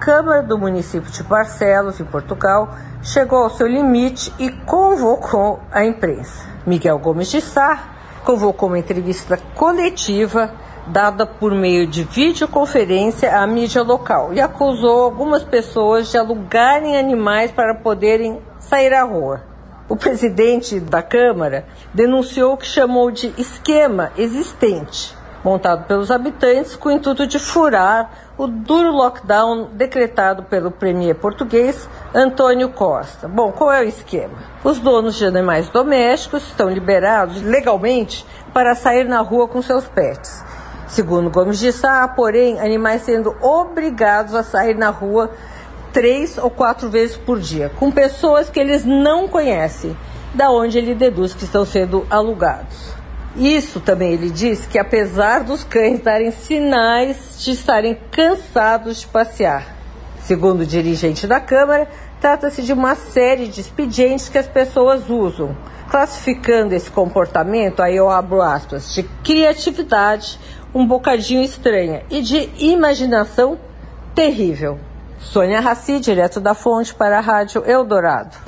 Câmara do município de Barcelos, em Portugal, chegou ao seu limite e convocou a imprensa. Miguel Gomes de Sá convocou uma entrevista coletiva dada por meio de videoconferência à mídia local e acusou algumas pessoas de alugarem animais para poderem sair à rua. O presidente da Câmara denunciou o que chamou de esquema existente, montado pelos habitantes com o intuito de furar o duro lockdown decretado pelo premier português Antônio Costa. Bom, qual é o esquema? Os donos de animais domésticos estão liberados legalmente para sair na rua com seus pets. Segundo Gomes de Sá, porém, animais sendo obrigados a sair na rua três ou quatro vezes por dia, com pessoas que eles não conhecem, da onde ele deduz que estão sendo alugados. Isso também ele diz que apesar dos cães darem sinais de estarem cansados de passear. Segundo o dirigente da Câmara, trata-se de uma série de expedientes que as pessoas usam, classificando esse comportamento, aí eu abro aspas, de criatividade um bocadinho estranha e de imaginação terrível. Sônia Raci, direto da fonte para a Rádio Eldorado.